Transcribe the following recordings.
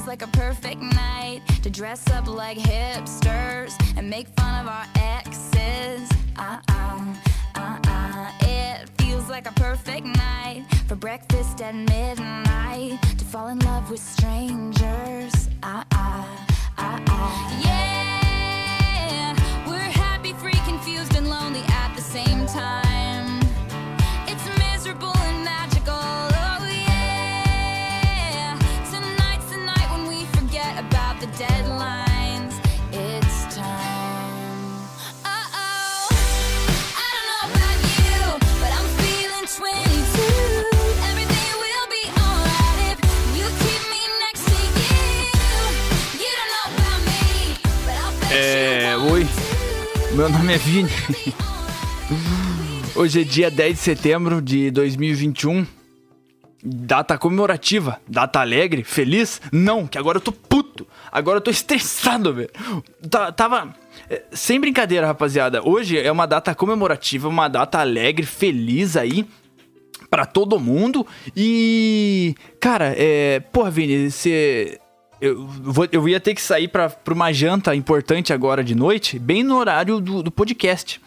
feels like a perfect night to dress up like hipsters and make fun of our exes. Uh uh, uh uh. It feels like a perfect night for breakfast at midnight to fall in love with strangers. Uh uh, uh uh. Yeah, we're happy, free, confused, and lonely at the same time. Meu nome é Vini. Hoje é dia 10 de setembro de 2021. Data comemorativa, data alegre, feliz? Não, que agora eu tô puto. Agora eu tô estressado, velho. Tá- tava. é, Sem brincadeira, rapaziada. Hoje é uma data comemorativa, uma data alegre, feliz aí pra todo mundo. E. Cara, é. Porra, Vini, você. Eu, vou, eu ia ter que sair pra uma janta importante agora de noite, bem no horário do, do podcast.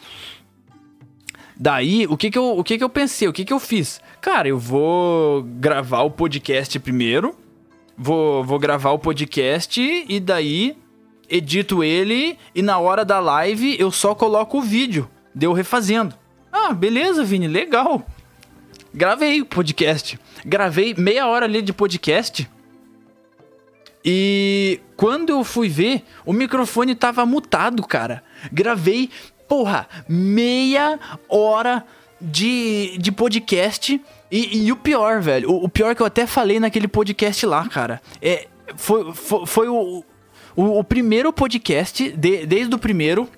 Daí, o que que eu, o que que eu pensei? O que que eu fiz? Cara, eu vou gravar o podcast primeiro. Vou, vou gravar o podcast e daí edito ele e na hora da live eu só coloco o vídeo. Deu refazendo. Ah, beleza, Vini, legal. Gravei o podcast. Gravei meia hora ali de podcast. E quando eu fui ver, o microfone tava mutado, cara. Gravei, porra, meia hora de, de podcast. E, e o pior, velho, o, o pior que eu até falei naquele podcast lá, cara, é, foi, foi, foi o, o, o primeiro podcast, de- desde o primeiro,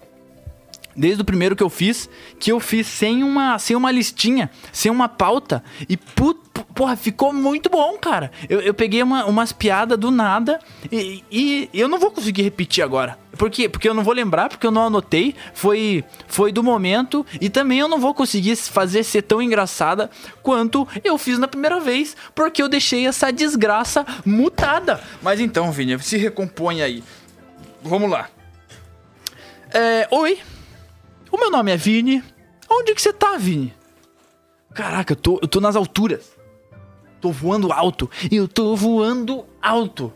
desde o primeiro que eu fiz, que eu fiz sem uma, sem uma listinha, sem uma pauta. E put, porra, ficou muito bom, cara. Eu, eu peguei uma- umas piadas do nada e, e eu não vou conseguir repetir agora. Por quê? Porque eu não vou lembrar, porque eu não anotei. Foi, foi do momento e também eu não vou conseguir fazer ser tão engraçada quanto eu fiz na primeira vez, porque eu deixei essa desgraça mutada. Mas então, Vini, se recompõe aí. Vamos lá. É, oi, o meu nome é Vini. Onde que você tá, Vini? Caraca, eu tô, eu tô nas alturas. Tô voando alto. Eu tô voando alto.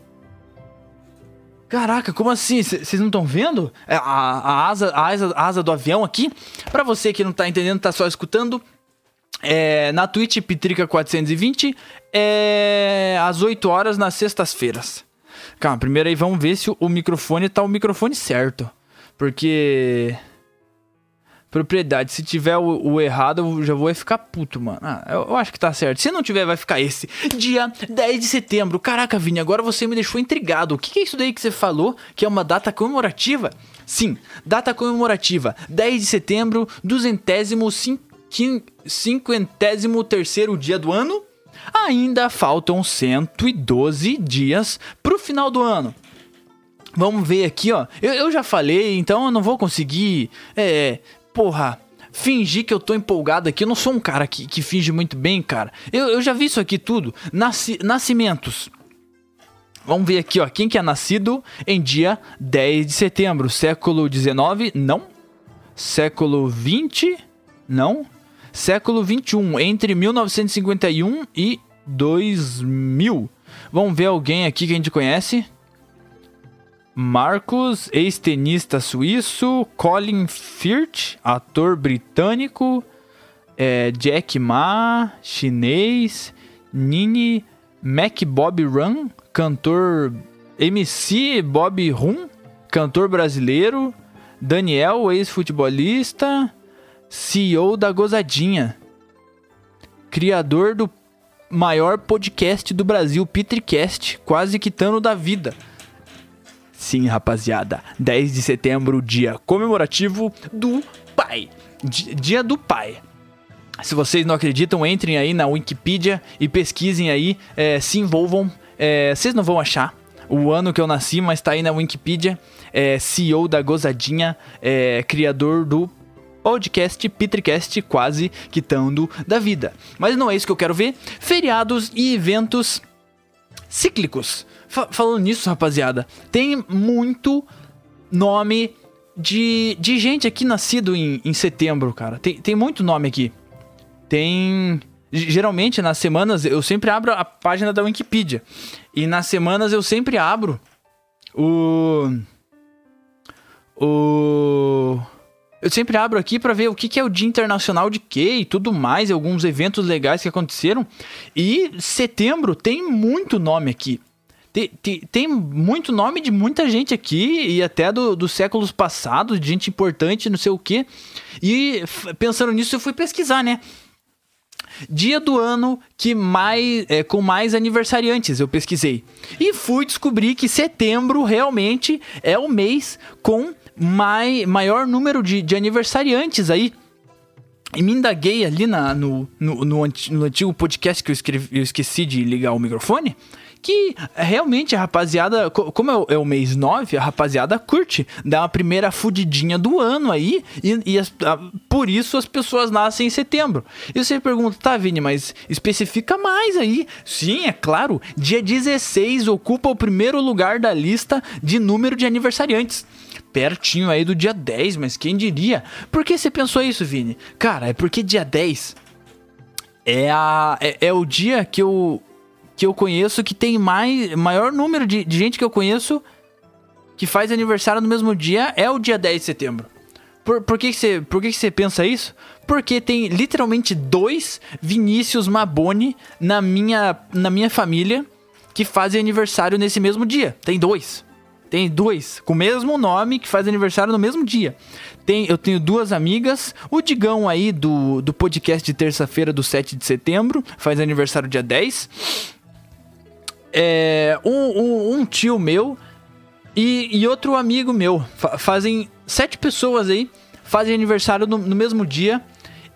Caraca, como assim? Vocês não estão vendo? É, A, a asa, a, asa, a asa do avião aqui? Pra você que não tá entendendo, tá só escutando. É, na Twitch Pitrica 420 é às 8 horas nas sextas-feiras. Calma, primeiro aí vamos ver se o microfone tá o microfone certo. Porque. Propriedade, se tiver o, o errado, eu já vou ficar puto, mano. Ah, eu, eu acho que tá certo. Se não tiver, vai ficar esse. Dia 10 de setembro. Caraca, Vini, agora você me deixou intrigado. O que, que é isso daí que você falou? Que é uma data comemorativa? Sim, data comemorativa. 10 de setembro, duzentésimo, cinquin- cinquentésimo terceiro dia do ano. Ainda faltam 112 dias pro final do ano. Vamos ver aqui, ó. Eu, eu já falei, então eu não vou conseguir. É. Porra. Fingir que eu tô empolgado aqui. Eu não sou um cara que, que finge muito bem, cara. Eu, eu já vi isso aqui tudo. Nasci, nascimentos. Vamos ver aqui, ó. Quem que é nascido em dia 10 de setembro? Século 19? Não. Século 20? Não. Século 21, entre 1951 e 2000. Vamos ver alguém aqui que a gente conhece. Marcos, ex-tenista suíço. Colin Firth, ator britânico. É, Jack Ma, chinês. Nini Mac Bob Run, cantor MC Bob Rum, cantor brasileiro. Daniel, ex-futebolista. CEO da Gozadinha. Criador do maior podcast do Brasil, Petricast, quase quitando da vida. Sim, rapaziada, 10 de setembro, dia comemorativo do pai. Di- Dia do pai. Se vocês não acreditam, entrem aí na Wikipedia e pesquisem aí, é, se envolvam. É, vocês não vão achar o ano que eu nasci, mas tá aí na Wikipedia. É, CEO da Gozadinha, é, criador do podcast Petricast, quase quitando da vida. Mas não é isso que eu quero ver. Feriados e eventos cíclicos. Fa falando nisso, rapaziada, tem muito nome de, de gente aqui nascido em, em setembro, cara. Tem, tem muito nome aqui. Tem. Geralmente, nas semanas, eu sempre abro a página da Wikipedia. E nas semanas eu sempre abro o. O. Eu sempre abro aqui para ver o que, que, é o Dia Internacional de quê e tudo mais, alguns eventos legais que aconteceram. E setembro tem muito nome aqui. Tem, tem, tem, muito nome de muita gente aqui, e até do, dos séculos passados, de gente importante, não sei o quê. E pensando nisso, eu fui pesquisar, né? Dia do ano que mais é, com mais aniversariantes, eu pesquisei. E fui descobrir que setembro realmente é o mês com mai, maior número de, de aniversariantes aí. E me indaguei ali na, no, no, no, antigo podcast que eu, escrevi, eu esqueci de ligar o microfone que realmente a rapaziada, como é o, é mês 9, a rapaziada curte, dá uma primeira fudidinha do ano aí, e, e as, a, por isso as pessoas nascem em setembro. E você pergunta, tá, Vini, mas especifica mais aí. Sim, é claro, dia 16 ocupa o primeiro lugar da lista de número de aniversariantes pertinho aí do dia 10, mas quem diria? Por que você pensou isso, Vini? Cara, é porque dia 10 é, a, é, é o dia que eu, que eu conheço que tem mais, maior número de, de gente que eu conheço que faz aniversário no mesmo dia é o dia 10 de setembro. Por, por, que, que, você, por que, que você pensa isso? Porque tem literalmente dois Vinícius Maboni na minha, na minha família que fazem aniversário nesse mesmo dia. Tem dois. Tem dois com o mesmo nome que faz aniversário no mesmo dia. Tem, eu tenho duas amigas. O Digão aí do, do podcast de terça-feira do 7 de setembro faz aniversário dia 10 é, um, um, um, tio meu e, e outro amigo meu. Fa fazem sete pessoas aí, fazem aniversário no, no mesmo dia.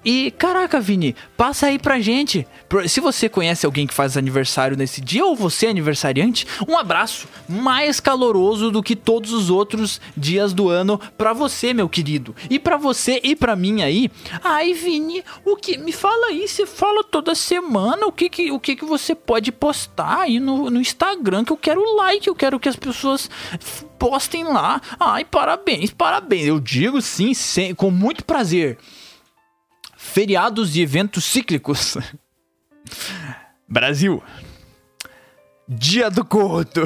E caraca, Vini, passa aí pra gente. Se você conhece alguém que faz aniversário nesse dia ou você é aniversariante, um abraço mais caloroso do que todos os outros dias do ano para você, meu querido. E para você e para mim aí. Ai, Vini, o que me fala aí? Você fala toda semana o que que, o que, que você pode postar aí no, no Instagram que eu quero like, eu quero que as pessoas postem lá. Ai, parabéns, parabéns. Eu digo sim, sim com muito prazer feriados e eventos cíclicos. Brasil. Dia do Gordo.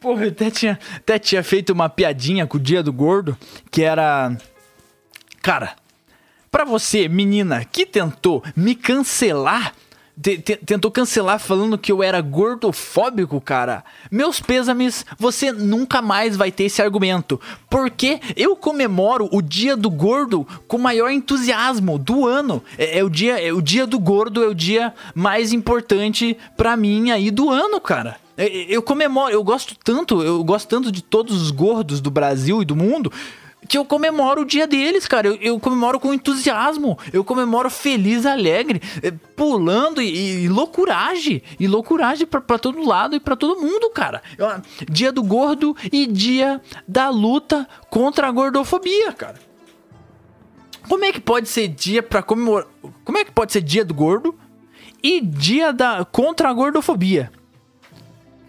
Porra, eu até tinha, até tinha feito uma piadinha com o Dia do Gordo, que era. Cara, para você, menina, que tentou me cancelar tentou cancelar falando que eu era gordofóbico, cara. Meus pêsames, você nunca mais vai ter esse argumento. Porque eu comemoro o dia do gordo com o maior entusiasmo do ano. É, é, o dia, é o dia do gordo é o dia mais importante para mim aí do ano, cara. É, é, eu comemoro, eu gosto tanto, eu gosto tanto de todos os gordos do Brasil e do mundo que eu comemoro o dia deles, cara. Eu, eu comemoro com entusiasmo. Eu comemoro feliz, alegre, eh, pulando e, e loucuragem. E loucuragem pra, pra todo lado e pra todo mundo, cara. Dia do gordo e dia da luta contra a gordofobia, cara. Como é que pode ser dia pra comemorar. Como é que pode ser dia do gordo e dia da contra a gordofobia?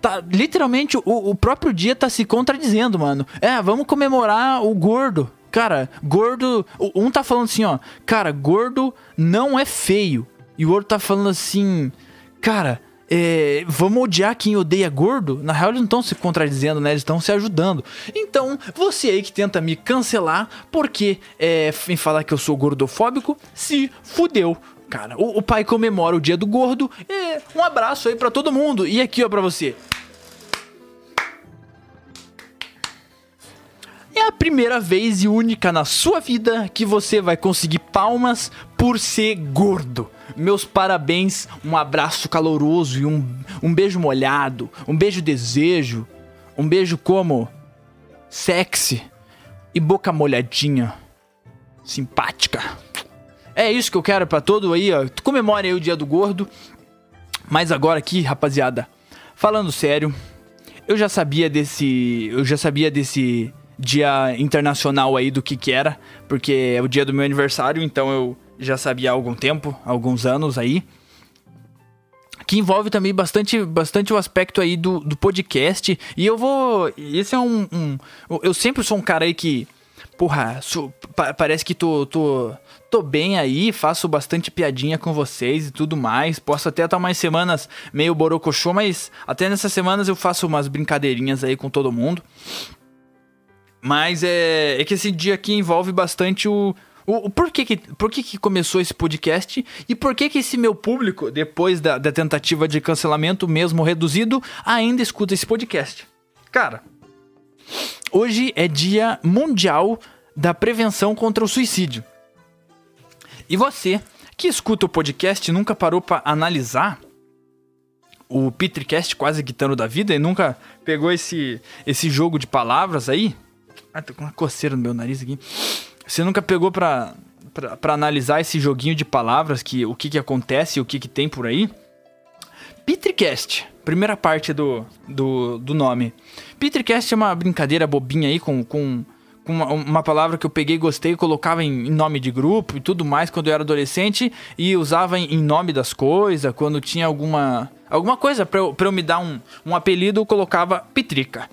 Tá, literalmente, o, o próprio dia tá se contradizendo, mano. É, vamos comemorar o gordo. Cara, gordo. Um tá falando assim, ó. Cara, gordo não é feio. E o outro tá falando assim. Cara, é, vamos odiar quem odeia gordo? Na real, eles não estão se contradizendo, né? Eles estão se ajudando. Então, você aí que tenta me cancelar porque é, em falar que eu sou gordofóbico, se fudeu. Cara, o, o pai comemora o dia do gordo. É, um abraço aí para todo mundo. E aqui, ó, pra você. Primeira vez e única na sua vida que você vai conseguir palmas por ser gordo. Meus parabéns, um abraço caloroso e um, um beijo molhado, um beijo desejo, um beijo como sexy e boca molhadinha, simpática. É isso que eu quero para todo aí, ó. Comemore aí o dia do gordo. Mas agora aqui, rapaziada, falando sério, eu já sabia desse, eu já sabia desse dia internacional aí do que que era, porque é o dia do meu aniversário, então eu já sabia há algum tempo, há alguns anos aí, que envolve também bastante, bastante o aspecto aí do, do podcast. E eu vou. Esse é um, um. Eu sempre sou um cara aí que. Porra, pa, parece que tô, tô, tô bem aí, faço bastante piadinha com vocês e tudo mais. Posso até estar umas semanas meio borocochô, mas até nessas semanas eu faço umas brincadeirinhas aí com todo mundo. Mas é, é que esse dia aqui envolve bastante o, o, o por que que, por que que começou esse podcast e por que que esse meu público, depois da, da tentativa de cancelamento mesmo reduzido, ainda escuta esse podcast? Cara, hoje é dia mundial da prevenção contra o suicídio. E você que escuta o podcast nunca parou para analisar o Petricast quase guitando da vida e nunca pegou esse, esse jogo de palavras aí? Ah, tô com uma coceira no meu nariz aqui. Você nunca pegou pra, pra, pra analisar esse joguinho de palavras, que o que que acontece, o que que tem por aí? Petricast, primeira parte do, do, do nome. Petricast é uma brincadeira bobinha aí com, com, com uma, uma, palavra que eu peguei, gostei, colocava em, em, nome de grupo e tudo mais quando eu era adolescente e usava em, em nome das coisas, quando tinha alguma, alguma coisa pra eu, pra eu me dar um, um apelido, eu colocava Petrica.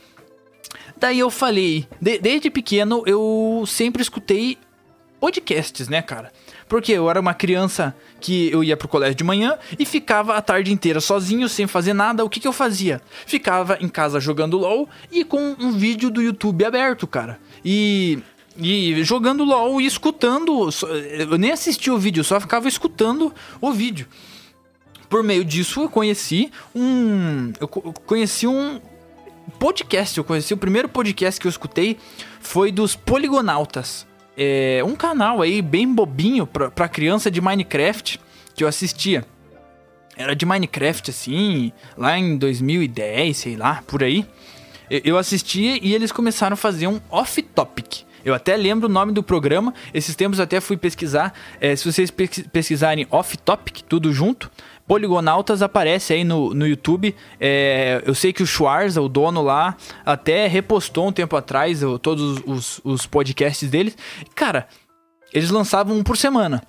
Daí eu falei, de, desde pequeno eu sempre escutei podcasts, né, cara? Porque eu era uma criança que eu ia pro colégio de manhã e ficava a tarde inteira sozinho, sem fazer nada. O que, que eu fazia? Ficava em casa jogando LOL e com um vídeo do YouTube aberto, cara. E e jogando LOL e escutando. Eu nem assistia o vídeo, só ficava escutando o vídeo. Por meio disso, eu conheci um. Eu conheci um, podcast, eu conheci o primeiro podcast que eu escutei foi dos Poligonautas. É um canal aí bem bobinho pra, pra criança de Minecraft que eu assistia. Era de Minecraft assim, lá em 2010, sei lá, por aí. Eu assistia e eles começaram a fazer um off-topic. Eu até lembro o nome do programa. Esses tempos até fui pesquisar. É, se vocês pesquisarem off-topic, tudo junto, Poligonautas aparece aí no, no YouTube. É, eu sei que o Schwarza, o dono lá, até repostou um tempo atrás eu, todos os, os podcasts deles. Cara, eles lançavam um por semana.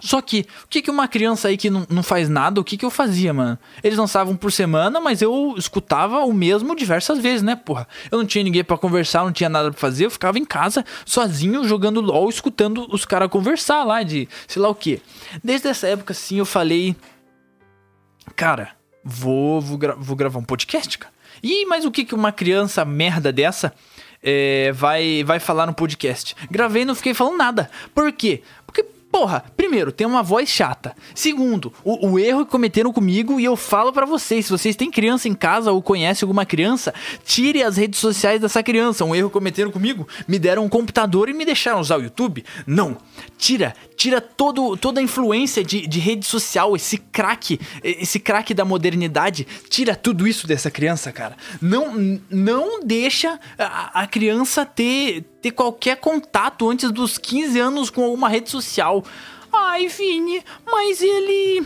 Só que, o que, que uma criança aí que não, não faz nada, o que, que eu fazia, mano? Eles lançavam por semana, mas eu escutava o mesmo diversas vezes, né, porra? Eu não tinha ninguém para conversar, não tinha nada pra fazer, eu ficava em casa, sozinho, jogando LOL, escutando os caras conversar lá de sei lá o que. Desde essa época, assim, eu falei, cara, vou, vou, gra vou gravar um podcast, cara. E mas o que, que uma criança merda dessa é, vai, vai falar no podcast? Gravei e não fiquei falando nada. Por quê? Porque Porra, primeiro, tem uma voz chata. Segundo, o, o erro que cometeram comigo e eu falo para vocês, se vocês têm criança em casa ou conhecem alguma criança, tire as redes sociais dessa criança. Um erro que cometeram comigo, me deram um computador e me deixaram usar o YouTube. Não, tira, tira todo, toda a influência de, de rede social, esse craque, esse craque da modernidade, tira tudo isso dessa criança, cara. Não, não deixa a, a criança ter ter qualquer contato antes dos 15 anos com alguma rede social. Ai, Vini, mas ele.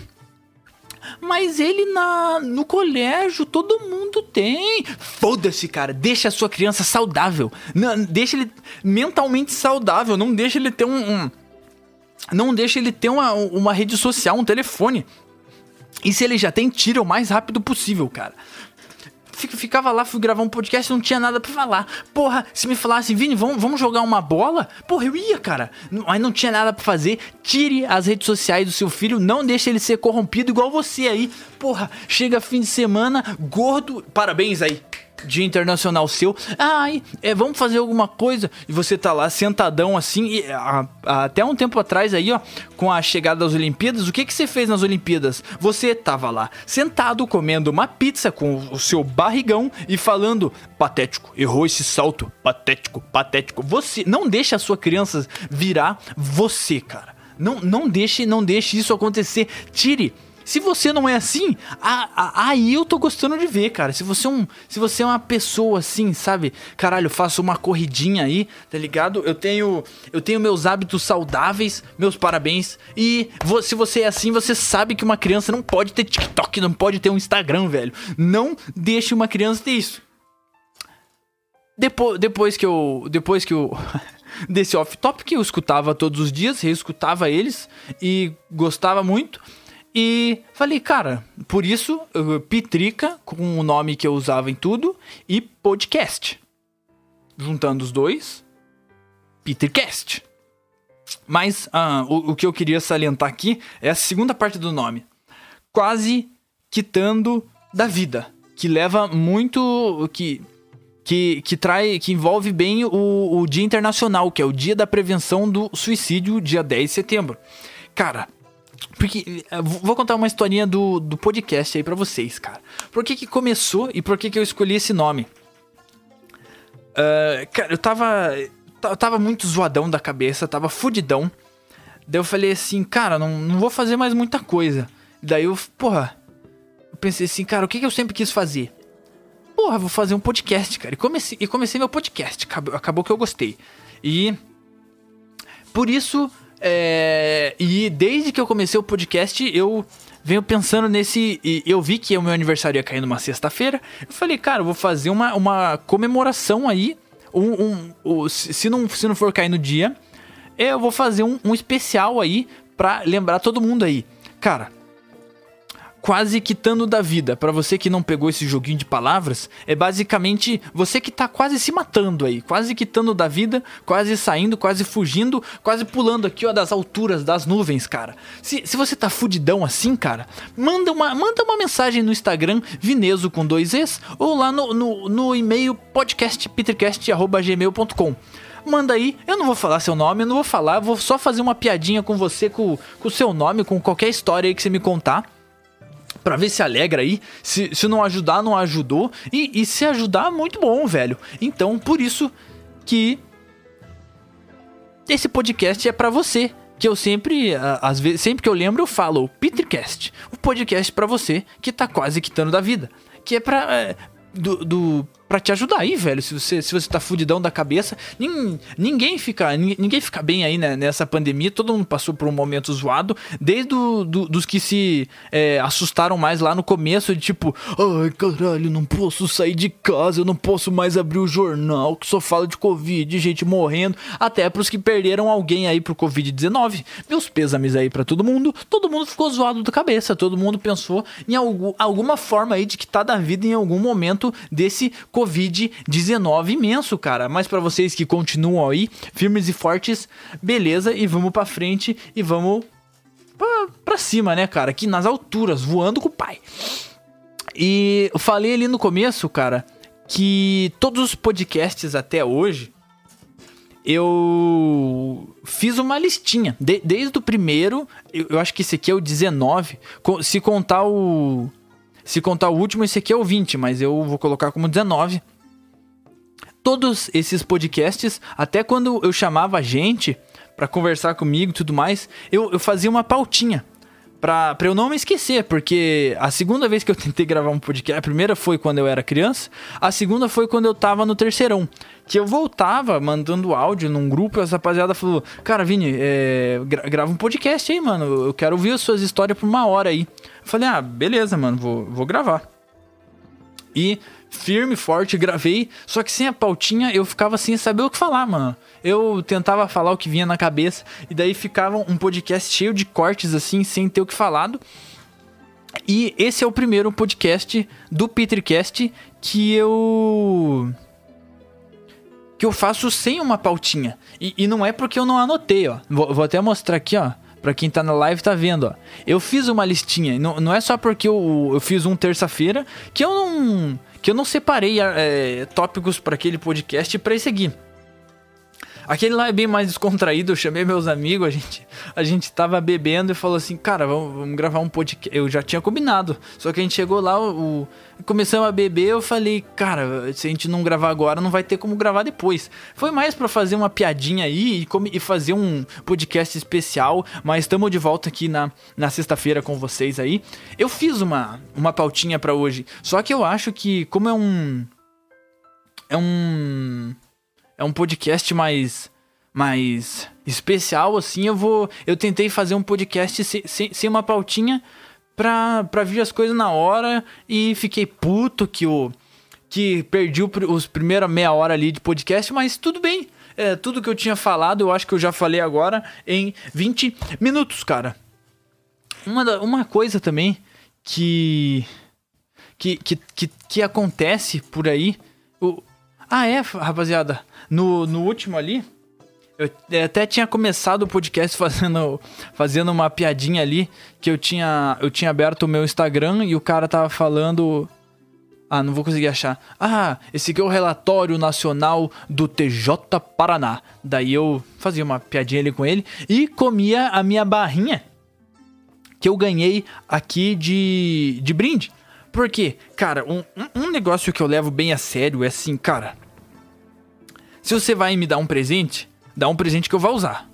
Mas ele na no colégio todo mundo tem. Foda-se, cara. Deixa a sua criança saudável. Não, deixa ele mentalmente saudável. Não deixa ele ter um, um não deixa ele ter uma, uma rede social, um telefone. E se ele já tem, tira o mais rápido possível, cara ficava lá, fui gravar um podcast, não tinha nada para falar. Porra, se me falasse, Vini, vamos, vamos jogar uma bola? Porra, eu ia, cara. Mas não tinha nada para fazer. Tire as redes sociais do seu filho, não deixe ele ser corrompido igual você aí. Porra, chega fim de semana, gordo. Parabéns aí. Dia Internacional seu. Ai, é, vamos fazer alguma coisa. E você tá lá sentadão assim. E, a, a, até um tempo atrás aí, ó, com a chegada das Olimpíadas, o que que você fez nas Olimpíadas? Você tava lá sentado comendo uma pizza com o seu barrigão e falando: patético, errou esse salto, patético, patético. Você não deixa a sua criança virar você, cara. Não, não deixe, não deixe isso acontecer. Tire se você não é assim, aí eu tô gostando de ver, cara. Se você, é um, se você é uma pessoa assim, sabe? Caralho, faço uma corridinha aí, tá ligado? Eu tenho, eu tenho meus hábitos saudáveis, meus parabéns. E se você é assim, você sabe que uma criança não pode ter TikTok, não pode ter um Instagram, velho. Não deixe uma criança ter isso. Depois, depois que eu. Depois que eu. desse off-topic, eu escutava todos os dias, reescutava eles e gostava muito. E falei, cara, por isso, Pitrica, com o nome que eu usava em tudo, e podcast. Juntando os dois, Petercast. Mas ah, o, o que eu queria salientar aqui é a segunda parte do nome. Quase quitando da vida. Que leva muito. que que, que trai, que envolve bem o, o Dia Internacional, que é o Dia da Prevenção do Suicídio, dia 10 de setembro. Cara, porque eh, vou contar uma historinha do, do podcast aí para vocês, cara. Por que que começou e por que que eu escolhi esse nome? Uh, cara, eu tava eu tava muito zoadão da cabeça, tava fudidão. Daí eu falei assim, cara, não, não vou fazer mais muita coisa. Daí eu, porra, eu pensei assim, cara, o que que eu sempre quis fazer? porra, vou fazer um podcast, cara. E comecei, e comecei meu podcast. Acabou, acabou que eu gostei. E. Por isso. É, e desde que eu comecei o podcast, eu venho pensando nesse. eu vi que o meu aniversário ia cair numa sexta-feira. Eu falei, cara, eu vou fazer uma, uma comemoração aí. Um, um, um, se, não, se não for cair no dia, eu vou fazer um, um especial aí pra lembrar todo mundo aí. Cara, quase quitando da vida. Para você que não pegou esse joguinho de palavras, é basicamente você que tá quase se matando aí, quase quitando da vida, quase saindo, quase fugindo, quase pulando aqui, ó, das alturas das nuvens, cara. Se, se você tá fudidão assim, cara, manda uma, manda uma mensagem no Instagram, Vineso com dois Es, ou lá no, no, no e-mail podcastpetercast.gmail.com manda aí. Eu não vou falar seu nome, eu não vou falar, vou só fazer uma piadinha com você, com o seu nome, com qualquer história aí que você me contar para ver se alegra aí. Se, se não ajudar, não ajudou. E, e se ajudar, muito bom, velho. Então, por isso que esse podcast é para você. Que eu sempre, às vezes, sempre que eu lembro, eu falo o Petercast, o podcast para você que tá quase quitando da vida. Que é pra. É, do, do para te ajudar aí, velho. Se você, se você tá fudidão da cabeça, ninguém fica, ninguém fica bem aí né, nessa pandemia. Todo mundo passou por um momento zoado, desde do, do, dos que se é, assustaram mais lá no começo, de tipo, ai caralho, não posso sair de casa, eu não posso mais abrir o jornal que só fala de Covid, gente morrendo, até pros que perderam alguém aí pro Covid-19. Meus pêsames aí para todo mundo. Todo mundo ficou zoado da cabeça, todo mundo pensou em algum, alguma forma aí de que tá da vida em algum momento desse Covid-19 imenso, cara. Mas para vocês que continuam aí, firmes e fortes, beleza, e vamos para frente e vamos pra, pra cima, né, cara? Aqui nas alturas, voando com o pai. E eu falei ali no começo, cara, que todos os podcasts até hoje eu fiz uma listinha. De, desde o primeiro, eu, eu, acho que esse aqui é o 19. Se contar o. Se contar o último, esse aqui é o 20, mas eu vou colocar como 19. Todos esses podcasts, até quando eu chamava gente para conversar comigo e tudo mais, eu, eu fazia uma pautinha pra, pra eu não me esquecer, porque a segunda vez que eu tentei gravar um podcast, a primeira foi quando eu era criança, a segunda foi quando eu tava no terceirão. Que eu voltava mandando áudio num grupo e essa rapaziada falou: Cara, Vini, é, gra grava um podcast aí, mano. Eu quero ouvir as suas histórias por uma hora aí. Eu falei, ah, beleza, mano, vou, vou gravar. E firme, forte, gravei. Só que sem a pautinha eu ficava sem saber o que falar, mano. Eu tentava falar o que vinha na cabeça. E daí ficava um podcast cheio de cortes, assim, sem ter o que falado. E esse é o primeiro podcast do Petercast que eu. que eu faço sem uma pautinha. E, e não é porque eu não anotei, ó. Vou, vou até mostrar aqui, ó. Pra quem tá na live tá vendo, ó. Eu fiz uma listinha. Não, não é só porque eu, eu fiz um terça-feira que eu não. Que eu não separei é, tópicos para aquele podcast para seguir. Aquele lá é bem mais descontraído, eu chamei meus amigos, a gente, a gente tava bebendo e falou assim, cara, vamos, vamos gravar um podcast. Eu já tinha combinado, só que a gente chegou lá, o, o, começamos a beber, eu falei, cara, se a gente não gravar agora, não vai ter como gravar depois. Foi mais para fazer uma piadinha aí e, e, fazer um podcast especial, mas estamos de volta aqui na, na sexta-feira com vocês aí. Eu fiz uma, uma pautinha para hoje, só que eu acho que, como é um. É um é um podcast mais mais especial assim, eu vou eu tentei fazer um podcast sem, sem, sem uma pautinha pra, pra vir as coisas na hora e fiquei puto que o que perdi os primeira meia hora ali de podcast, mas tudo bem. É, tudo que eu tinha falado, eu acho que eu já falei agora em 20 minutos, cara. uma, uma coisa também que, que, que, que, que acontece por aí. O, ah, é, rapaziada. No, no último ali, eu até tinha começado o podcast fazendo, fazendo uma piadinha ali. Que eu tinha, eu tinha aberto o meu Instagram e o cara tava falando. Ah, não vou conseguir achar. Ah, esse aqui é o relatório nacional do TJ Paraná. Daí eu fazia uma piadinha ali com ele e comia a minha barrinha que eu ganhei aqui de, de brinde. Por quê? Cara, um, um- negócio que eu levo bem a sério é assim, cara. Se você vai me dar um presente, dá um presente que eu vá usar.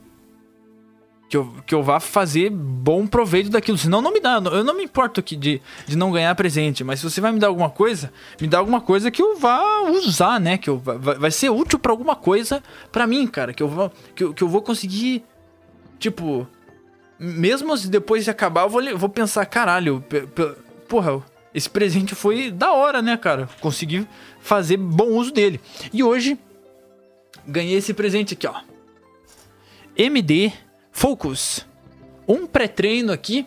Que eu, que eu vá fazer bom proveito daquilo. Senão não me dá. Eu não me importo de, de não ganhar presente. Mas se você vai me dar alguma coisa, me dá alguma coisa que eu vá usar, né? Que eu, va- vai, vai ser útil pra alguma coisa pra mim, cara. Que eu, vou, que, que eu vou conseguir. Tipo, mesmo depois de acabar, eu vou, vou pensar, caralho, porra, esse presente foi da hora, né, cara? Consegui fazer bom uso dele. E hoje, ganhei esse presente aqui, ó. MD Focus. Um pré-treino aqui.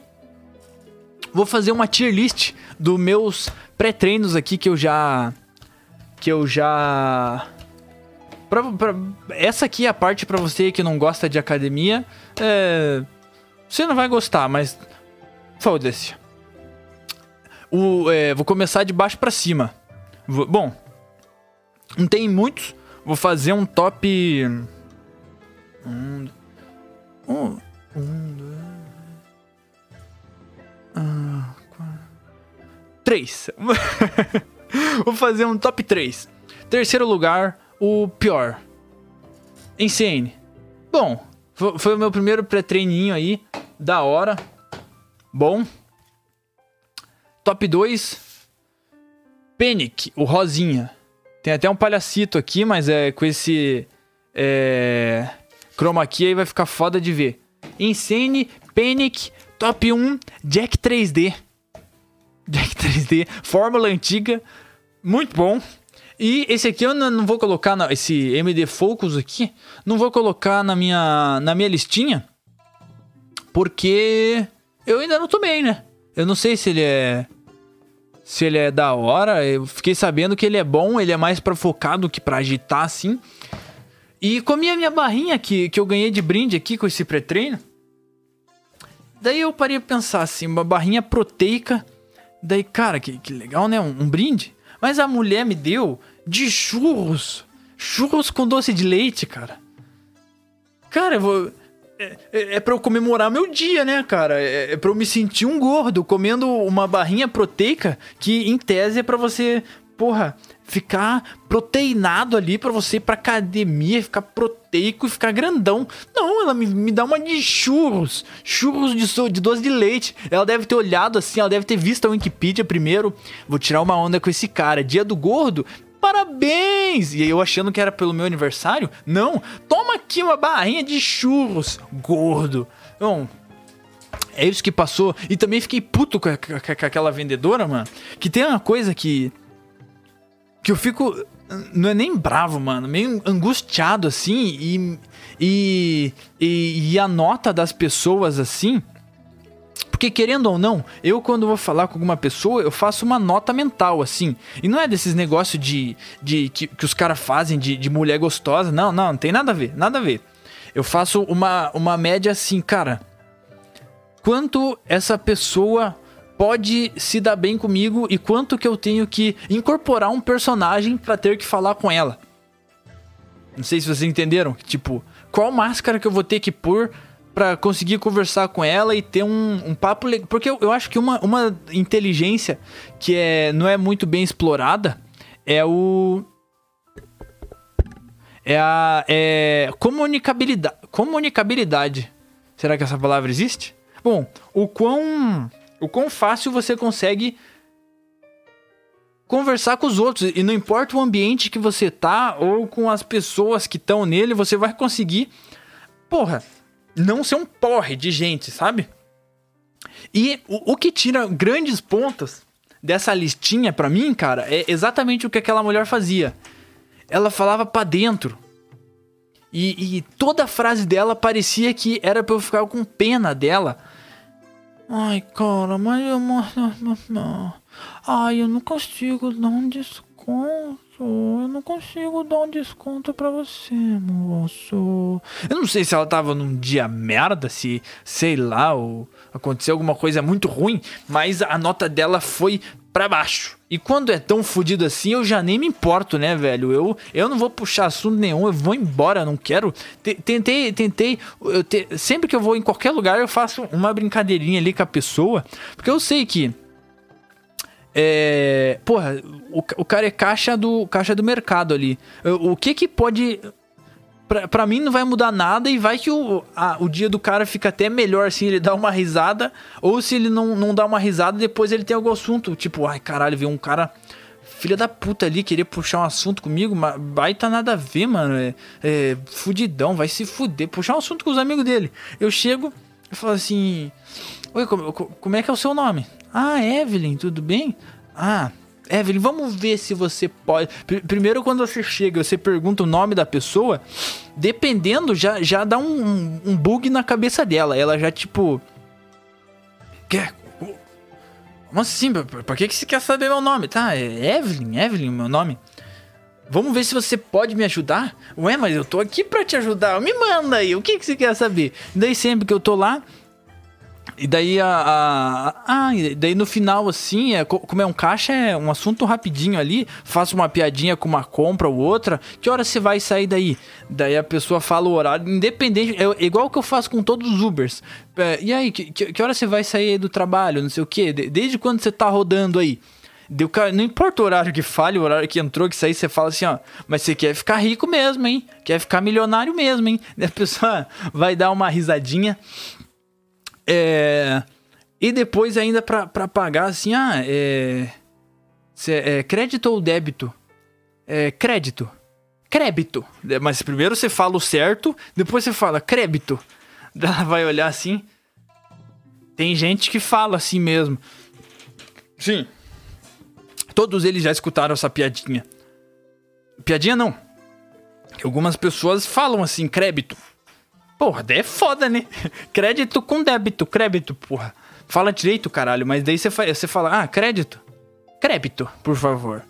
Vou fazer uma tier list dos meus pré-treinos aqui que eu já. Que eu já. Pra, pra- essa aqui é a parte pra você que não gosta de academia. É, você não vai gostar, mas. Foda-se. O, é, vou começar de baixo pra cima. Vou- bom, não tem muitos. Vou fazer um top. Um. Um. um dois, ah, quatro, três. vou fazer um top 3. Terceiro lugar, o pior. Insane. Bom, fo- foi o meu primeiro pré-treininho aí. Da hora. Bom. Top 2. Panic, o rosinha. Tem até um palhacito aqui, mas é com esse é, chroma key aí vai ficar foda de ver. Insane, Panic, top 1, Jack 3D. Jack 3D, fórmula antiga, muito bom. E esse aqui eu não não vou colocar, na, esse MD Focus aqui, não vou colocar na minha, na minha listinha, porque eu ainda não tomei, né? Eu não sei se ele é se ele é da hora. Eu fiquei sabendo que ele é bom, ele é mais pra focar do que pra agitar assim. E comi a minha barrinha que, que eu ganhei de brinde aqui com esse pré-treino. Daí eu parei a pensar assim, uma barrinha proteica. Daí, cara, que, que legal, né? Um, um brinde. Mas a mulher me deu de churros. Churros com doce de leite, cara. Cara, eu vou. É, é, é eu comemorar meu dia, né, cara? É, é eu me sentir um gordo comendo uma barrinha proteica que, em tese, é pra você, porra, ficar proteinado ali pra você ir pra academia, ficar proteico e ficar grandão. Não, ela me, me dá uma de churros. Churros de, de doce de leite. Ela deve ter olhado assim, ela deve ter visto a Wikipedia primeiro. Vou tirar uma onda com esse cara. Dia do gordo? Parabéns! E eu achando que era pelo meu aniversário? Não, toma aqui uma barrinha de churros, gordo. Bom, é isso que passou. E também fiquei puto com, a- com aquela vendedora, mano. Que tem uma coisa que. Que eu fico. Não é nem bravo, mano. Meio angustiado assim. E. E. E, e a nota das pessoas assim. Porque querendo ou não, eu quando vou falar com alguma pessoa, eu faço uma nota mental, assim. E não é desses negócios de, de que, que os caras fazem de, de mulher gostosa. Não, não, não tem nada a ver, nada a ver. Eu faço uma, uma média assim, cara. Quanto essa pessoa pode se dar bem comigo e quanto que eu tenho que incorporar um personagem pra ter que falar com ela. Não sei se vocês entenderam. Tipo, qual máscara que eu vou ter que pôr pra conseguir conversar com ela e ter um, um papo legal. Porque eu, eu acho que uma, uma inteligência que é, não é muito bem explorada é o. É a é comunicabilidade. Comunicabilidade. Será que essa palavra existe? Bom, o quão, o quão fácil você consegue conversar com os outros. E não importa o ambiente que você tá ou com as pessoas que estão nele, você vai conseguir, porra, não ser um porre de gente, sabe? E o, o que tira grandes pontos dessa listinha pra mim, cara, é exatamente o que aquela mulher fazia. Ela falava pra dentro. E, e toda frase dela parecia que era pra eu ficar com pena dela. Ai, cara, mas eu. Ai, eu não consigo dar um desconto. Eu não consigo dar um desconto pra você, moço. Eu não sei se ela tava num dia merda, se, sei lá, ou aconteceu alguma coisa muito ruim, mas a nota dela foi pra baixo. E quando é tão fodido assim, eu já nem me importo, né, velho? Eu, eu não vou puxar assunto nenhum, eu vou embora, não quero. Tentei, tentei. Eu te, sempre que eu vou em qualquer lugar, eu faço uma brincadeirinha ali com a pessoa, porque eu sei que é, porra, o, o cara é caixa do, caixa do mercado ali. O, o que que pode. Pra, pra mim não vai mudar nada e vai que o, a, o dia do cara fica até melhor assim, ele dá uma risada. Ou se ele não, não dá uma risada, depois ele tem algum assunto. Tipo, ai caralho, veio um cara filha da puta ali querer puxar um assunto comigo, mas vai tá nada a ver, mano. É, é fudidão, vai se fuder. Puxar um assunto com os amigos dele. Eu chego e falo assim: Oi, como, como é que é o seu nome? Ah, Evelyn, tudo bem? Ah, Evelyn, vamos ver se você pode. Primeiro, quando você chega, você pergunta o nome da pessoa, dependendo, já, já dá um, um bug na cabeça dela. Ela já, tipo. Quer. Como assim? Pra que, que você quer saber meu nome? Tá, é Evelyn, Evelyn, meu nome. Vamos ver se você pode me ajudar? Ué, mas eu tô aqui pra te ajudar. Me manda aí, o que, que você quer saber? Daí sempre que eu tô lá, e daí a, a, a, ah, daí no final assim, é, como é um caixa, é um assunto rapidinho ali, faço uma piadinha com uma compra ou outra, que hora você vai sair daí? Daí a pessoa fala o horário, independente, é igual que eu faço com todos os Ubers. É, e aí, que, que, que, hora você vai sair do trabalho, não sei o que, desde quando você tá rodando aí? Deu, não importa o horário que fale, o horário que entrou, que sair, você fala assim, ó, mas você quer ficar rico mesmo, hein? Quer ficar milionário mesmo, hein? Daí a pessoa vai dar uma risadinha. É, e depois ainda para pagar assim, ah, é, é, crédito ou débito? É, crédito. Crédito. Mas primeiro você fala o certo, depois você fala crédito. Ela vai olhar assim. Tem gente que fala assim mesmo. Sim. Todos eles já escutaram essa piadinha. Piadinha não. Algumas pessoas falam assim, crédito. Porra, daí é foda, né? Crédito com débito, crédito, porra. Fala direito, caralho, mas daí você, você fala, ah, crédito. Crédito, por favor.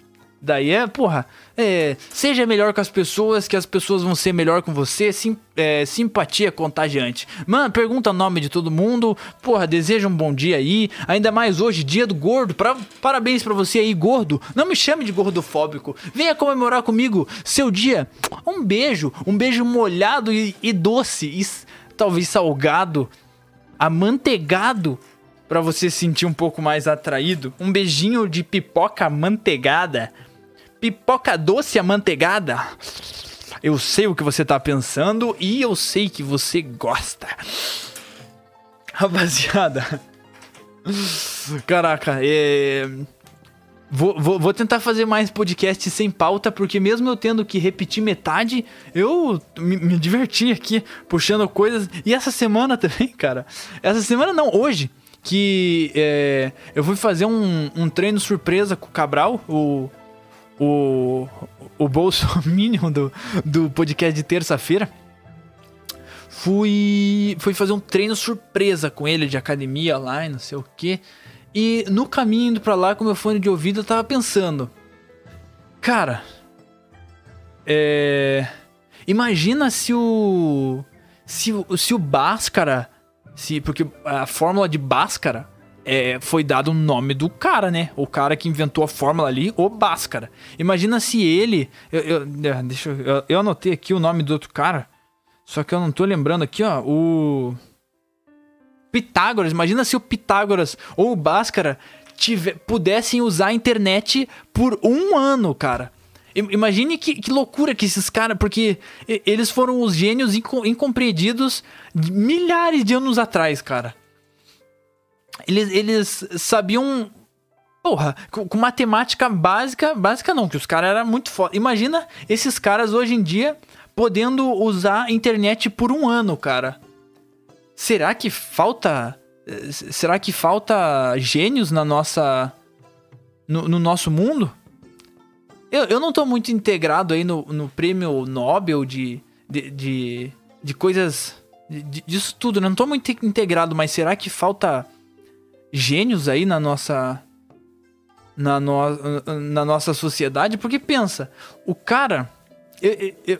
Daí é, porra, é, seja melhor com as pessoas, que as pessoas vão ser melhor com você, sim, é, simpatia contagiante. Mano, pergunta o nome de todo mundo, porra, deseja um bom dia aí, ainda mais hoje, dia do gordo, pra, parabéns pra você aí, gordo. Não me chame de gordofóbico, venha comemorar comigo seu dia. Um beijo, um beijo molhado e, e doce, e talvez salgado, amanteigado para você sentir um pouco mais atraído. Um beijinho de pipoca manteigada pipoca doce amanteigada. Eu sei o que você tá pensando e eu sei que você gosta. Rapaziada. Caraca, é. Vou, vou, vou, tentar fazer mais podcast sem pauta, porque mesmo eu tendo que repetir metade, eu me, me diverti aqui puxando coisas. E essa semana também, cara. Essa semana não, hoje. Que é, eu fui fazer um, um treino surpresa com o Cabral, o o, o bolso mínimo do, do podcast de terça-feira. Fui, fui fazer um treino surpresa com ele de academia lá e não sei o que. E no caminho indo pra lá com meu fone de ouvido eu tava pensando. Cara. É. Imagina se o. Se, se o Bhaskara. Se, porque a fórmula de Bhaskara é, foi dado o nome do cara, né? O cara que inventou a fórmula ali, o Bhaskara. Imagina se ele. Eu, eu, é, deixa eu, eu, eu anotei aqui o nome do outro cara. Só que eu não tô lembrando aqui, ó. O. Pitágoras. Imagina se o Pitágoras ou o Bhaskara tiver, pudessem usar a internet por um ano, cara. Imagine que, que loucura que esses caras. Porque eles foram os gênios incompreendidos milhares de anos atrás, cara. Eles, eles sabiam. Porra, com, com matemática básica. Básica não, que os caras eram muito foda. Imagina esses caras hoje em dia podendo usar a internet por um ano, cara. Será que falta. Será que falta gênios na nossa. No, no nosso mundo? Eu, eu não tô muito integrado aí no, no prêmio Nobel de, de, de, de coisas. De, disso tudo, né? Não tô muito integrado, mas será que falta gênios aí na nossa na, no, na nossa sociedade, porque pensa, o cara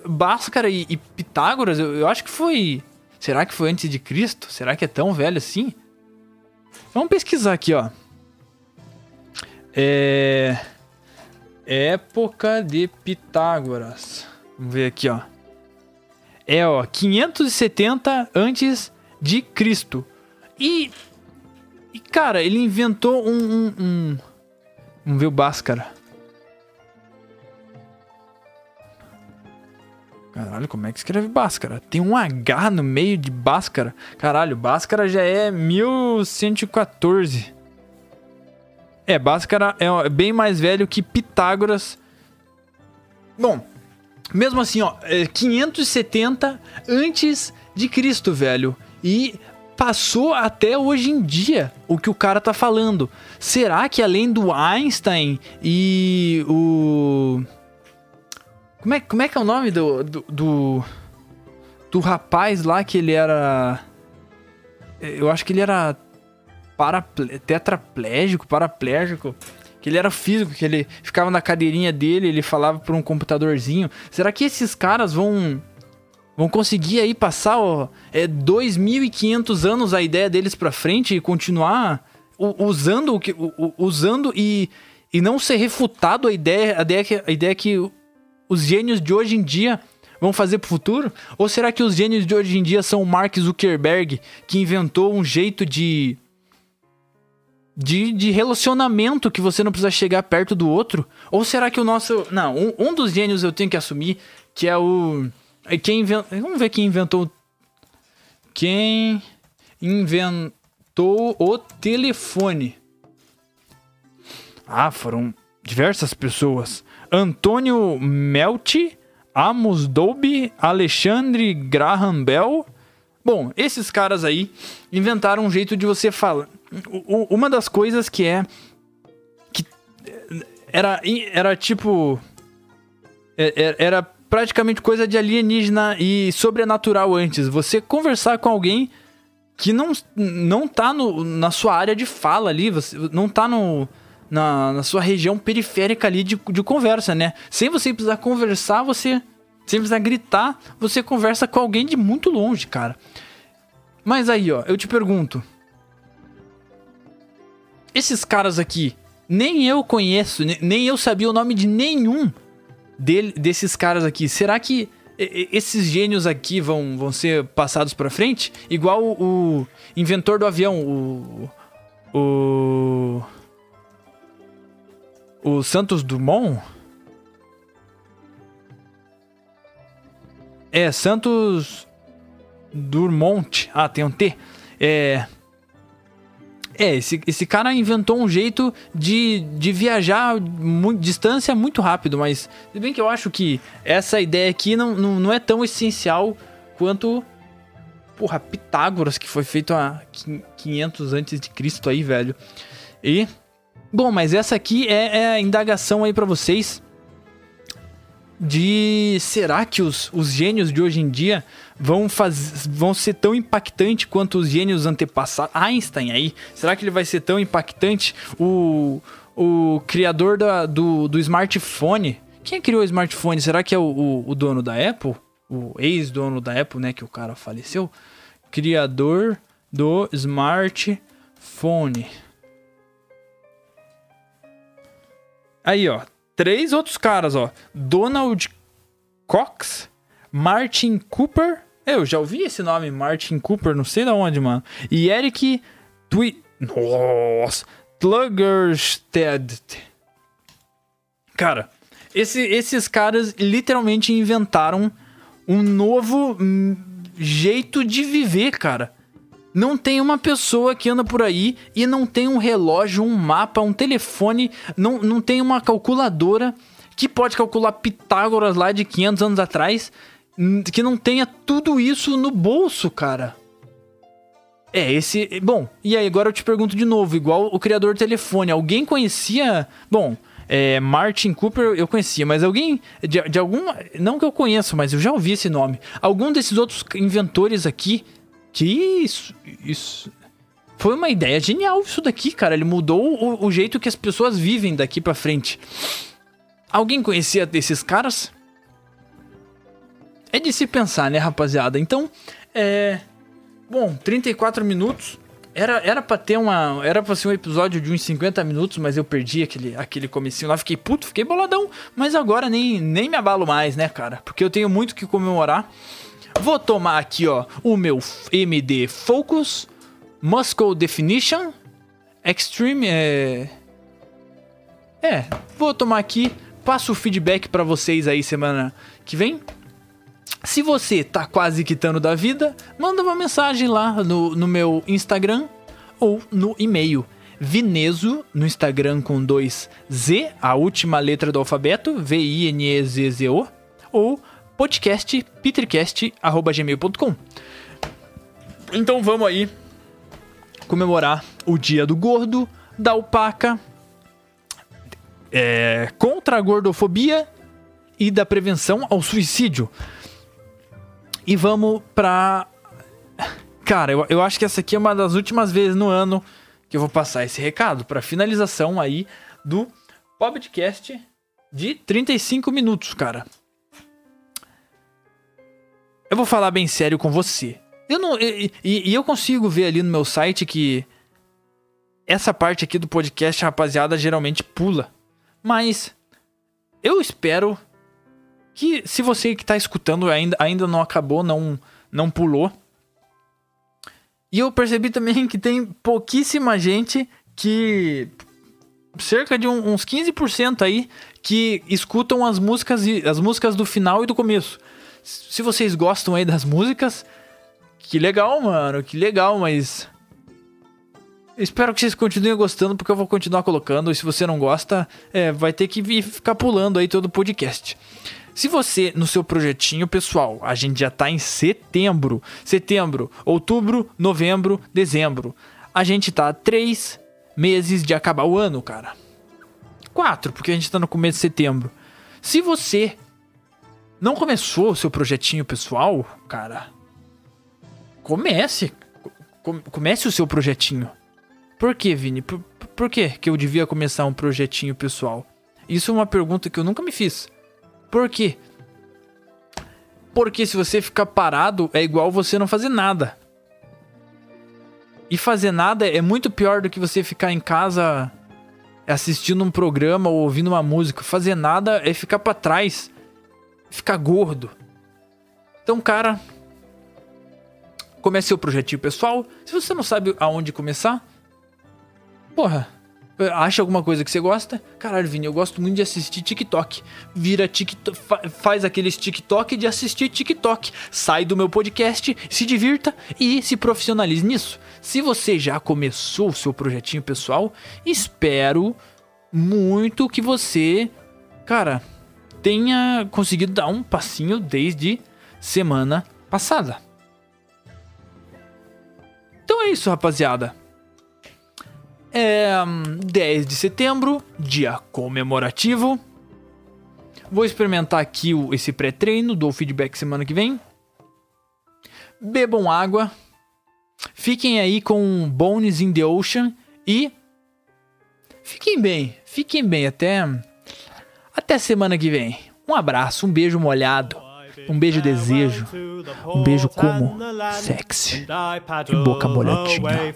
Bhaskara e, e Pitágoras, eu, eu acho que foi será que foi antes de Cristo? Será que é tão velho assim? Vamos pesquisar aqui, ó. É época de Pitágoras. Vamos ver aqui, ó. É, ó, 570 antes de Cristo. E, e cara, ele inventou um, um, um... Vamos ver o Bhaskara. Caralho, como é que escreve Bhaskara? Tem um H no meio de Bhaskara. Caralho, Bhaskara já é 1114. É, Bhaskara é bem mais velho que Pitágoras. Bom, mesmo assim, ó, é 570 antes de Cristo, velho. E passou até hoje em dia o que o cara tá falando. Será que além do Einstein e o. Como é, como é que é o nome do, do, do, do rapaz lá que ele era. Eu acho que ele era paraple... tetraplégico, paraplégico que ele era físico, que ele ficava na cadeirinha dele, ele falava por um computadorzinho. Será que esses caras vão vão conseguir aí passar ó, é 2500 anos a ideia deles para frente e continuar usando o que usando e, e não ser refutado a ideia, a ideia que a ideia que os gênios de hoje em dia vão fazer pro futuro? Ou será que os gênios de hoje em dia são o Mark Zuckerberg que inventou um jeito de de, de relacionamento que você não precisa chegar perto do outro? Ou será que o nosso. Não, um, um dos gênios eu tenho que assumir que é o. Quem. Vamos ver quem inventou. Quem inventou o telefone? Ah, foram diversas pessoas. Antônio Melti, Amos Dolby, Alexandre Graham Bell. Bom, esses caras aí inventaram um jeito de você falar uma das coisas que é. que era, era tipo. É, é, era praticamente coisa de alienígena e sobrenatural antes. Você conversar com alguém que não, não tá no, na sua área de fala ali, você não tá no, na, na sua região periférica ali de, de conversa, né? Sem você precisar conversar, você. Sem precisar gritar, você conversa com alguém de muito longe, cara. Mas aí, ó, eu te pergunto esses caras aqui, nem eu conheço, nem eu sabia o nome de nenhum dele, desses caras aqui. Será que esses gênios aqui vão, vão ser passados para frente? Igual o, o, inventor do avião, o. O. O Santos Dumont? É, Santos Dumont. Ah, tem um T. É. É, esse, esse cara inventou um jeito de, de viajar distância muito rápido, mas se bem que eu acho que essa ideia aqui não, não, não é tão essencial quanto, porra, Pitágoras, que foi feito há 500 antes de Cristo aí, velho. E, bom, mas essa aqui é, é a indagação aí para vocês de será que os, os gênios de hoje em dia vão, faz, vão ser tão impactantes quanto os gênios antepassados? Einstein aí, será que ele vai ser tão impactante? O, o criador da, do, do smartphone, quem criou o smartphone? Será que é o, o, o dono da Apple? O ex-dono da Apple, né? Que o cara faleceu. Criador do smartphone. Aí, ó três outros caras, ó. Donald Cox, Martin Cooper. Eu já ouvi esse nome, Martin Cooper, não sei da onde, mano. E Eric Twi... Nossa! Tluggersted. Cara, esse, esses caras literalmente inventaram um novo jeito de viver, cara. Não tem uma pessoa que anda por aí e não tem um relógio, um mapa, um telefone, não, não tem uma calculadora que pode calcular Pitágoras lá de 500 anos atrás, que não tenha tudo isso no bolso, cara. É, esse. Bom, e aí agora eu te pergunto de novo, igual o criador do telefone, alguém conhecia. Bom, é, Martin Cooper eu conhecia, mas alguém. De, de algum. Não que eu conheça, mas eu já ouvi esse nome. Algum desses outros inventores aqui que isso, isso foi uma ideia genial isso daqui, cara. Ele mudou o, o jeito que as pessoas vivem daqui pra frente. Alguém conhecia desses caras? É de se pensar, né, rapaziada? Então, é. Bom, 34 minutos. Era, era pra ter uma. Era pra ser um episódio de uns 50 minutos, mas eu perdi aquele, aquele comecinho lá. Fiquei puto, fiquei boladão. Mas agora nem, nem me abalo mais, né, cara? Porque eu tenho muito que comemorar. Vou tomar aqui, ó, o meu MD Focus, Muscle Definition, Extreme. É. É, vou tomar aqui. Passo o feedback para vocês aí semana que vem. Se você tá quase quitando da vida, manda uma mensagem lá no, no meu Instagram ou no e-mail. Vineso no Instagram com dois Z, a última letra do alfabeto, V-I-N-E-Z-Z-O, ou podcast petercast.gmail.com. Então vamos aí comemorar o dia do gordo, da alpaca, é, contra a gordofobia e da prevenção ao suicídio. E vamos pra. Cara, eu, eu acho que essa aqui é uma das últimas vezes no ano que eu vou passar esse recado para finalização aí do podcast de 35 minutos, cara. Eu vou falar bem sério com você. Eu não, e, e, e eu consigo ver ali no meu site que essa parte aqui do podcast, rapaziada, geralmente pula. Mas eu espero que se você que está escutando ainda, ainda não acabou, não, não pulou. E eu percebi também que tem pouquíssima gente que. Cerca de um, uns 15% aí que escutam as músicas, as músicas do final e do começo. Se vocês gostam aí das músicas, que legal, mano, que legal, mas. Espero que vocês continuem gostando, porque eu vou continuar colocando. E se você não gosta, é, vai ter que vir, ficar pulando aí todo o podcast. Se você, no seu projetinho pessoal, a gente já tá em setembro, setembro, outubro, novembro, dezembro. A gente tá três meses de acabar o ano, cara. Quatro, porque a gente tá no começo de setembro. Se você não começou o seu projetinho pessoal, cara, comece. Comece o seu projetinho. Por que, Vini? Por, por que que eu devia começar um projetinho pessoal? Isso é uma pergunta que eu nunca me fiz. Por quê? Porque se você ficar parado, é igual você não fazer nada. E fazer nada é muito pior do que você ficar em casa assistindo um programa ou ouvindo uma música. Fazer nada é ficar para trás, ficar gordo. Então, cara, comece o projetinho pessoal. Se você não sabe aonde começar, porra, Acha alguma coisa que você gosta? Caralho, Vini, eu gosto muito de assistir TikTok. Vira TikTok, faz aqueles TikTok de assistir TikTok. Sai do meu podcast, se divirta e se profissionalize nisso. Se você já começou o seu projetinho pessoal, espero muito que você, cara, tenha conseguido dar um passinho desde semana passada. Então é isso, rapaziada. É 10 de setembro, dia comemorativo. Vou experimentar aqui esse pré-treino, dou feedback semana que vem. Bebam água. Fiquem aí com Bones in the Ocean e fiquem bem, fiquem bem até até semana que vem. Um abraço, um beijo molhado. Um beijo desejo. Um beijo como sexy. E boca molhadinha.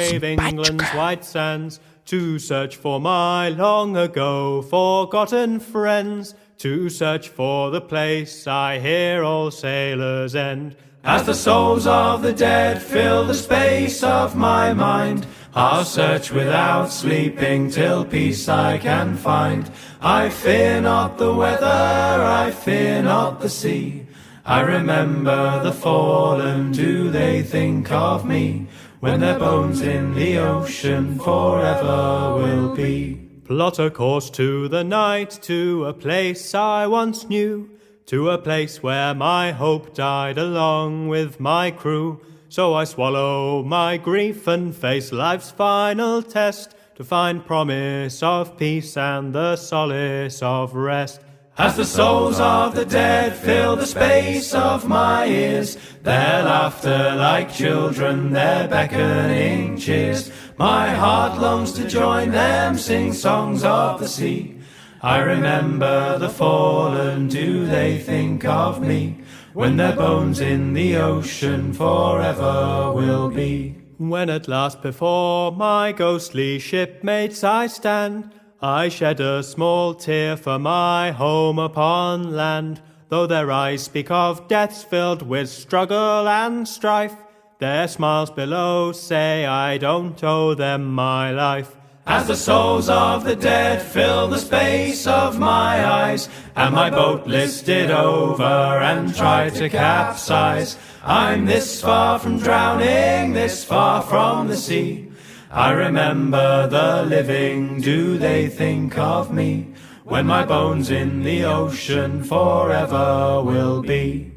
Simpática. To search for my long ago forgotten friends. To search for the place I hear all sailors end. As the souls of the dead fill the space of my mind, I'll search without sleeping till peace I can find. I fear not the weather, I fear not the sea. I remember the fallen, do they think of me? When their bones in the ocean forever will be. Plot a course to the night, to a place I once knew to a place where my hope died along with my crew. So I swallow my grief and face life's final test to find promise of peace and the solace of rest. As the souls of the dead fill the space of my ears, their laughter like children, their beckoning cheers. My heart longs to join them, sing songs of the sea. I remember the fallen, do they think of me? When their bones in the ocean forever will be. When at last before my ghostly shipmates I stand, I shed a small tear for my home upon land. Though their eyes speak of deaths filled with struggle and strife, their smiles below say I don't owe them my life. As the souls of the dead fill the space of my eyes, and my boat listed over and tried to capsize, I'm this far from drowning, this far from the sea. I remember the living, do they think of me? When my bones in the ocean forever will be.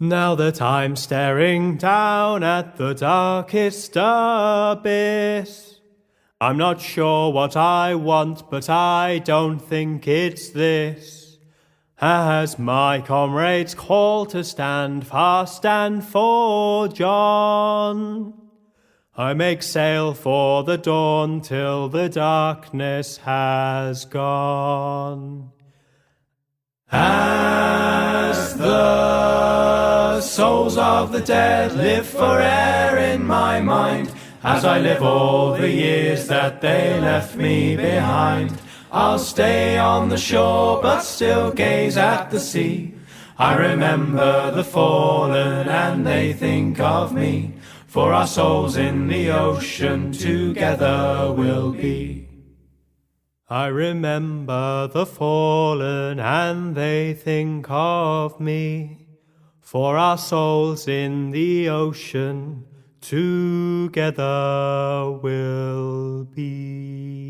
Now that I'm staring down at the darkest abyss, I'm not sure what I want, but I don't think it's this. As my comrades call to stand fast and for John. I make sail for the dawn till the darkness has gone. As the souls of the dead live for air in my mind, as I live all the years that they left me behind, I'll stay on the shore but still gaze at the sea. I remember the fallen and they think of me for our souls in the ocean together will be. I remember the fallen and they think of me, for our souls in the ocean together will be.